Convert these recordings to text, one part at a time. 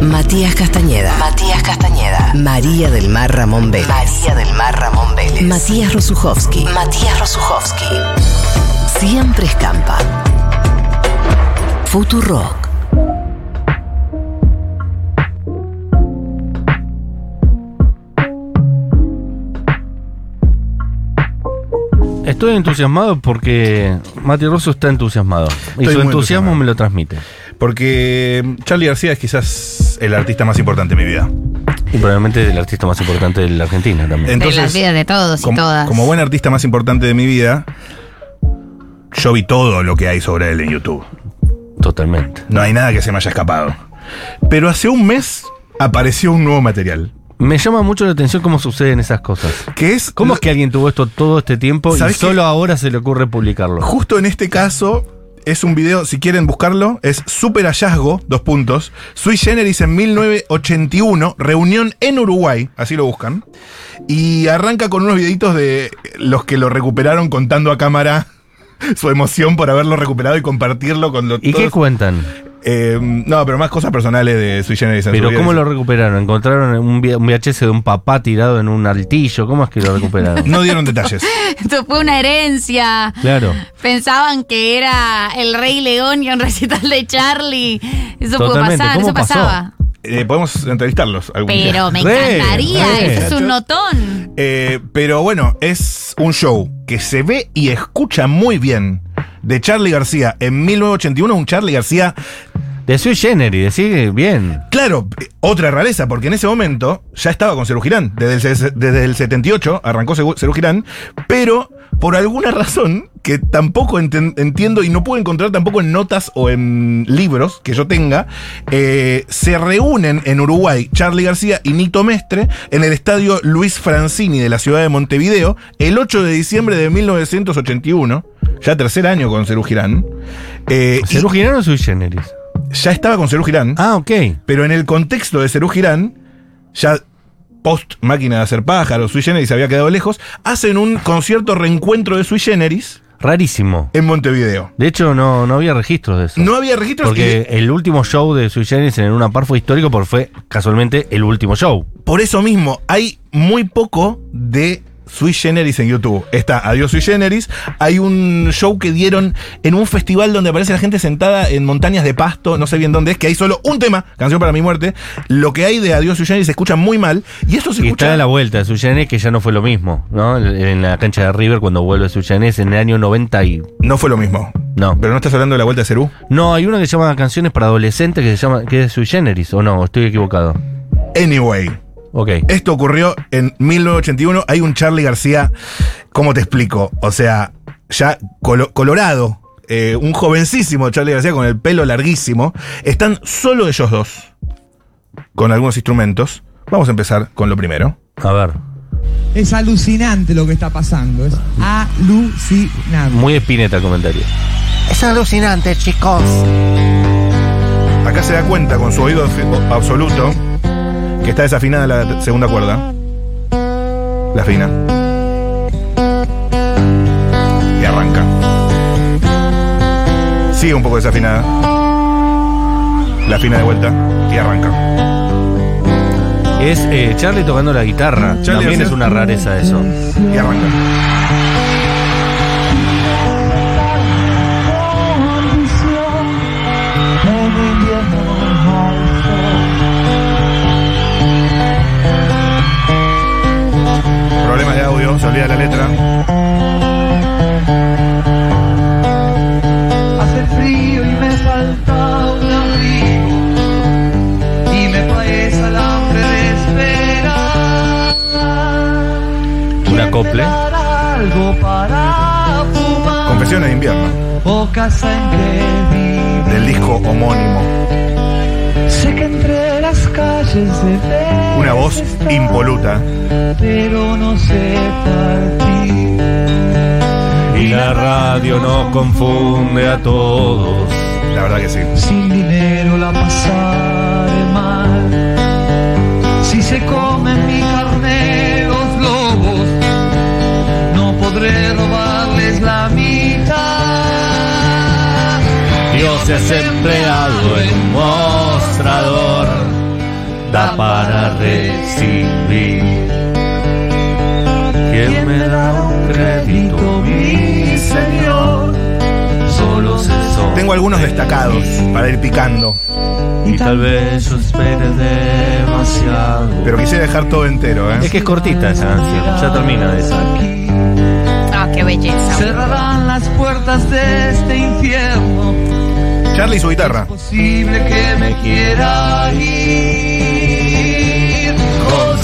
Matías Castañeda. Matías Castañeda. María del Mar Ramón Vélez. María del Mar Ramón Vélez. Matías Rosuchowski. Matías Rosuchowski. Siempre escampa. Futurock. Estoy entusiasmado porque Mati Rosso está entusiasmado. y su entusiasmo me lo transmite. Porque Charlie García es quizás el artista más importante de mi vida. Y probablemente el artista más importante de la Argentina también. Entonces, de las vidas de todos y como, todas. como buen artista más importante de mi vida, yo vi todo lo que hay sobre él en YouTube. Totalmente. No hay nada que se me haya escapado. Pero hace un mes apareció un nuevo material. Me llama mucho la atención cómo suceden esas cosas. Que es. ¿Cómo es que alguien tuvo esto todo este tiempo y ¿Sabes qué? solo ahora se le ocurre publicarlo? Justo en este caso, es un video, si quieren buscarlo, es Super Hallazgo, dos puntos. Sui Generis en 1981, reunión en Uruguay, así lo buscan. Y arranca con unos videitos de los que lo recuperaron contando a cámara su emoción por haberlo recuperado y compartirlo con los ¿Y qué cuentan? No, pero más cosas personales de Sui Generis. en Pero su ¿cómo vida. lo recuperaron? ¿Encontraron un, VHS de un papá tirado en un altillo? ¿Cómo es que lo recuperaron? No dieron detalles. Esto fue una herencia. Claro. Pensaban que era el Rey León y un recital de Charlie. Eso puede Totalmente. pasar, ¿Cómo eso pasó? pasaba. Eh, podemos entrevistarlos algún día. Pero me encantaría, re. eso es un notón. Eh, pero bueno, es un show que se ve y escucha muy bien de Charlie García en 1981, un Charlie García, De Sui Generis, decir bien. claro, eh, otra rareza, porque en ese momento ya estaba con Cerú Girán, desde el, desde el 78 arrancó Cerú Girán, pero por alguna razón que tampoco entiendo y no puedo encontrar tampoco en notas o en libros que yo tenga, eh, se reúnen en Uruguay Charlie García y Nito Mestre en el estadio Luis Francini de la ciudad de Montevideo el 8 de diciembre de 1981, ya tercer año con Cerú Girán. Eh, ¿Cerú Girán o Sui Generis? ya estaba con Cerú Girán. Ah, ok. Pero en el contexto de Cerú Girán, ya post máquina de hacer pájaros, Sui Generis había quedado lejos, hacen un concierto reencuentro de Sui Generis Rarísimo. en Montevideo. De hecho, no, no había registros de eso. No había registros Porque el último show de Sui Generis en una par fue histórico porque fue casualmente el último show. por eso mismo hay muy poco de Sui Generis en YouTube. Está Adiós Sui Generis. Hay un show que dieron en un festival donde aparece la gente sentada en montañas de pasto, no sé bien dónde es, que hay solo un tema, Canción para mi muerte. Lo que hay de Adiós Sui Generis se escucha muy mal. Y esto se Y escucha. está de la vuelta de Sui Generis, que ya no fue lo mismo, ¿no? En la cancha de River cuando vuelve Sui Generis en el año 90 y... No fue lo mismo. No. Pero no estás hablando de la vuelta de Cerú. No, hay una que se llama Canciones para Adolescentes que se llama que es Sui Generis, ¿o no? Estoy equivocado. Anyway. Ok. Esto ocurrió en 1981. Hay un Charlie García, ¿cómo te explico? O sea, ya colo- colorado, eh, un jovencísimo Charlie García con el pelo larguísimo. Están solo ellos dos, con algunos instrumentos. Vamos a empezar con lo primero. A ver. Es alucinante lo que está pasando. Es alucinante. Muy espineta el comentario. Es alucinante, chicos. Acá se da cuenta con su oído absoluto que está desafinada la segunda cuerda. La fina. Y arranca. Sigue un poco desafinada. La fina de vuelta y arranca. Es eh, Charlie tocando la guitarra. Charlie También hace- es una rareza eso. Y arranca. Una voz impoluta. pero no sé partir. Y la radio nos confunde a todos. La verdad que sí. Sin dinero la pasaré mal. Si se comen mi carne los lobos, no podré robarles la mitad. Dios es empleado en un mostrador. Lista para recibir. ¿Quién me da un crédito, mi señor? Solo se. Tengo algunos destacados para ir picando, Y tal vez yo espere demasiado. pero quisiera dejar todo entero, ¿eh? Es que es cortita esa canción, ya termina de esa. Ah, qué belleza. Cerrarán las puertas de este infierno. Charlie y su guitarra. Posible que me quiera ir.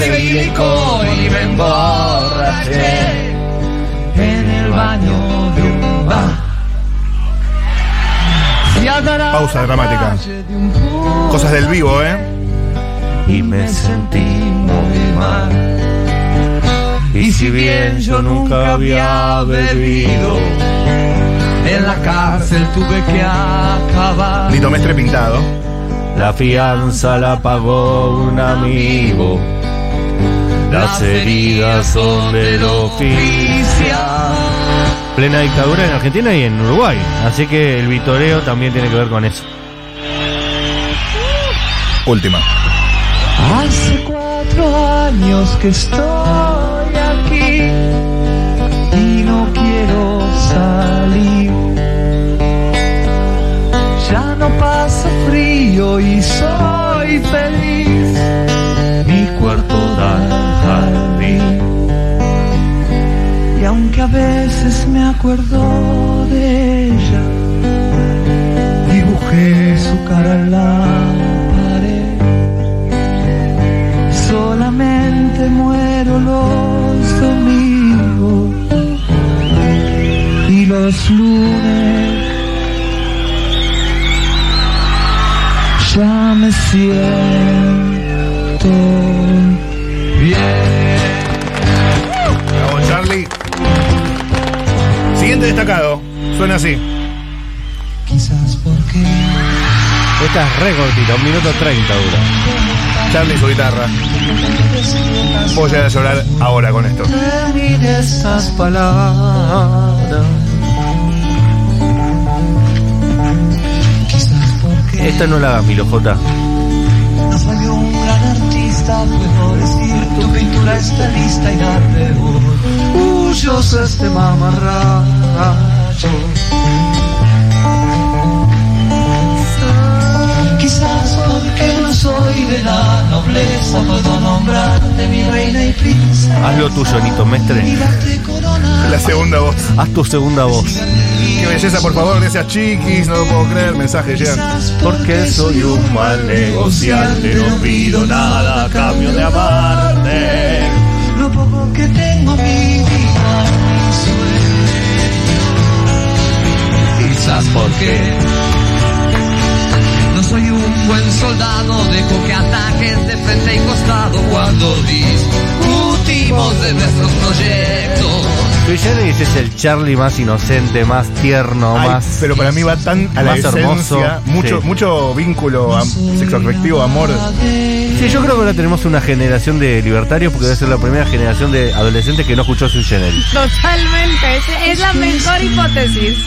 Conseguí licor y me emborraché en el baño de un bar. Pausa dramática. Cosas del vivo, ¿eh? Y me sentí muy mal. Y si bien yo nunca había bebido, En la cárcel tuve que acabar. Lito Mestre pintado. la fianza la pagó un amigo. Las heridas son del oficio. Plena dictadura en Argentina y en Uruguay. Así que el vitoreo también tiene que ver con eso. Última. Hace cuatro años que estoy aquí y no quiero salir. Ya no pasa frío y soy feliz. Mi cuarto da jardín. Y aunque a veces me acuerdo de ella, dibujé su cara en la un minuto 30 dura. Charlie su guitarra. Voy a llorar ahora con esto. Esta no la hagas, Milo J. Puedo decir tu pintura está lista y este mamarracho. Quizás porque no soy de la nobleza, puedo nombrarte mi reina y princesa. Haz lo tuyo, Nito Mestre. La segunda voz. Haz tu segunda voz. Qué belleza, por favor, gracias chiquis. No lo puedo creer. Mensajes llegan. Porque soy un mal negociante, no pido nada a cambio de amarte. Lo poco que tengo mi vida, mi sueño. Quizás porque buen soldado, dejo que ataques de frente y costado cuando discutimos de nuestros proyectos. Sui Generis es el Charlie más inocente, más tierno, Ay, más. pero para mí va tan a la más esencia. hermoso. Mucho, Sí. mucho vínculo am- sexoafectivo, amor. Sí, yo creo que ahora tenemos una generación de libertarios porque debe ser la primera generación de adolescentes que no escuchó Sui Generis. Totalmente. Es, es la mejor hipótesis.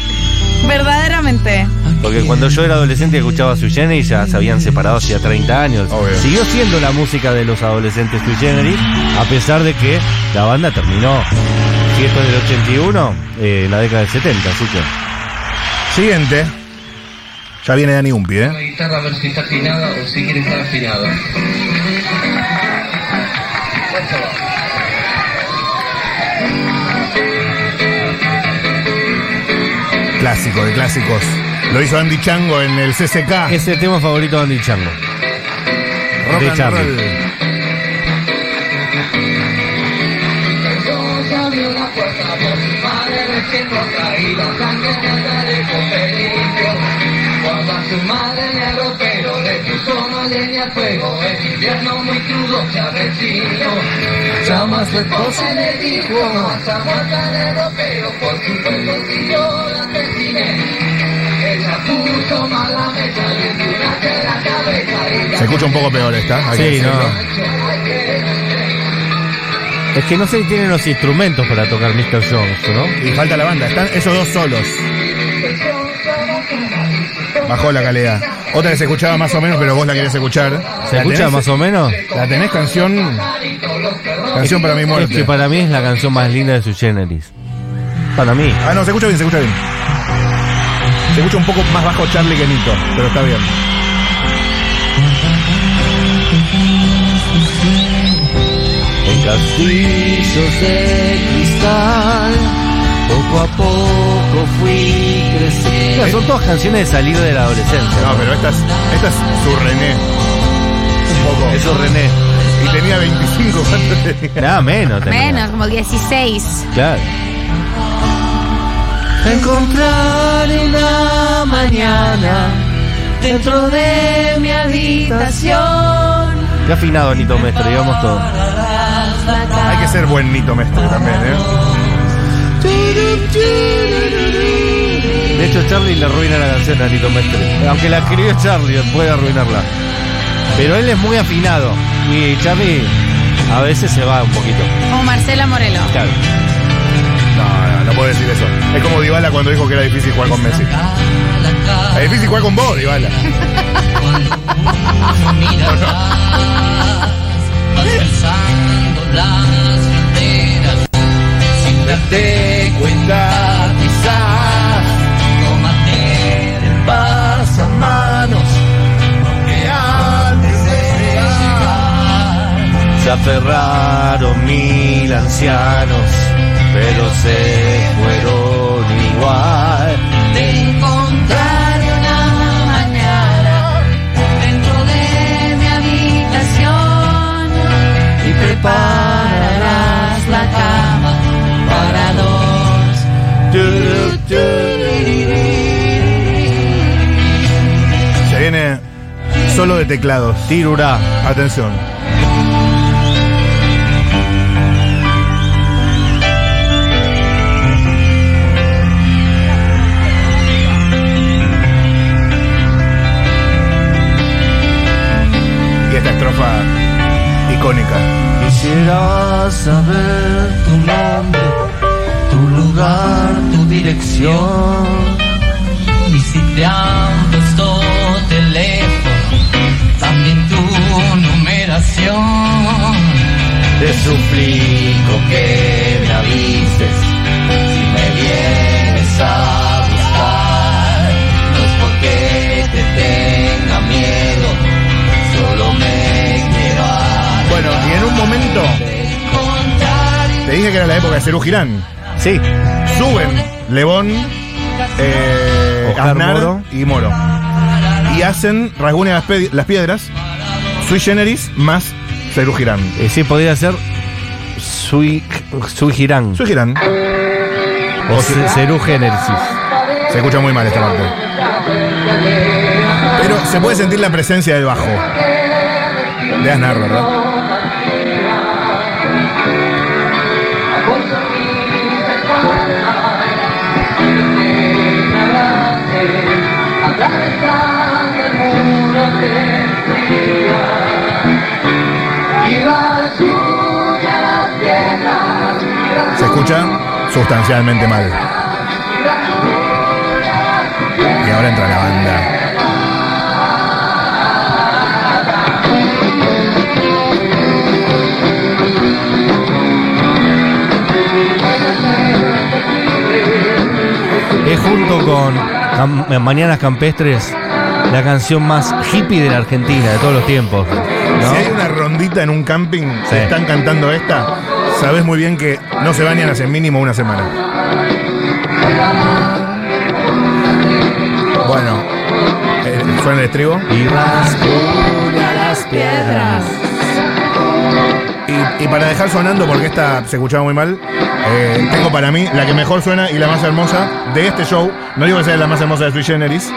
Verdaderamente. Porque cuando yo era adolescente y escuchaba Sui Generis ya se habían separado hacía 30 años. Obvio. Siguió siendo la música de los adolescentes Sui Generis, a pesar de que la banda terminó. Si esto es del 81, eh, en la década del 70, así que. Siguiente. Ya viene Dani Umpi, La ¿eh? guitarra a ver si está afinada o si quiere estar afinada. Clásico de clásicos. Lo hizo Andy Chango en el CCK. Es el tema favorito de Andy Chango. Rock de and Charlie. roll. Cuando a su madre le puso una leña al fuego, en invierno muy crudo se avecino. Llama a su esposa y le dijo, no vas a matar el ropero, por supuesto si yo la asesiné. Ella puso mala mesa y de una de la cabeza y la Se escucha un poco peor esta. hay que Sí, decirlo. Es que no sé si tienen los instrumentos para tocar Mr. Jones, ¿no? Y falta la banda. Están esos dos solos. Bajó la calidad. Otra que se escuchaba más o menos, pero vos la querés escuchar. ¿Se ¿La escucha tenés? más o menos? ¿La tenés canción? Canción para mi Es muerte. que para mí es la canción más linda de su generis. Para mí. Ah, no, se escucha bien, se escucha bien. Se escucha un poco más bajo Charlie que Nito, pero está bien. En castillos de cristal, poco a poco fui creciendo. Son todas canciones de salir de la adolescencia. No, pero esta es, esta es su René. Un poco. Eso René. Y tenía 25, ¿cuánto tenía? Nada menos. tenía. Menos, como 16. Claro. Encontrar una mañana dentro de mi habitación. Qué afinado Nito Mestre, digamos todo. Hay que ser buen Nito Mestre también, ¿eh? De hecho, Charlie le arruina la canción a Nito Mestre. Aunque la escribió Charlie, puede arruinarla. Pero él es muy afinado. Y Charlie a veces se va un poquito. Como Marcela Morelo. Claro. No, no, no puedo decir eso. Es como Dybala cuando dijo que era difícil jugar con Messi. Es difícil jugar con vos, Dybala. Vas pensando aferraron mil ancianos, pero se fueron igual. de encontrar una mañana dentro de mi habitación y prepararás la cama para dos. Se viene solo de teclados. Tirurá. Atención. Quisiera saber tu nombre, tu lugar, tu dirección. Y si te han puesto teléfono, también tu numeración. Te suplico que me avises si me vienes a Momento te dije que era la época de Cerú Girán. Sí. Suben Lebón, eh, Oscar Aznar Moro. y Moro. Y hacen Rasguña las, las Piedras, Sui Generis más Cerú Girán. Eh, sí, podría ser Sui, Sui Girán. Sui Girán. O Ce- Cerú Génesis. Se escucha muy mal esta parte. Pero se puede sentir la presencia del bajo. De Aznar, ¿verdad? Escucha sustancialmente mal. Y ahora entra la banda. Es junto con Mañanas Campestres la canción más hippie de la Argentina de todos los tiempos. ¿no? Si hay una rondita en un camping Sí. que están cantando esta, sabes muy bien que no se bañan hace mínimo una semana. Bueno, eh, suena el estribo. Y rasguña las piedras. Y, y para dejar sonando, porque esta se escuchaba muy mal, eh, tengo para mí la que mejor suena y la más hermosa de este show. No digo que sea la más hermosa de Sui Generis,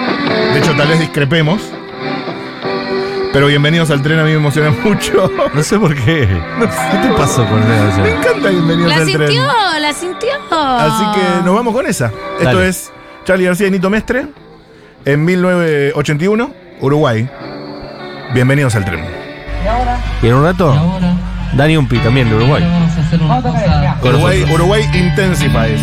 de hecho tal vez discrepemos. Pero bienvenidos al tren, a mí me emociona mucho. No sé por qué. ¿Qué te pasó con esa Me encanta bienvenidos La al tren. sintió, la sintió. Así que nos vamos con esa. Esto es Charlie García y Nito Mestre en 1981, Uruguay. Bienvenidos al tren. Y en un rato, Ahora, Dani Umpi también de Uruguay. vamos a hacer una Uruguay. Uruguay Intensifies.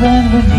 than we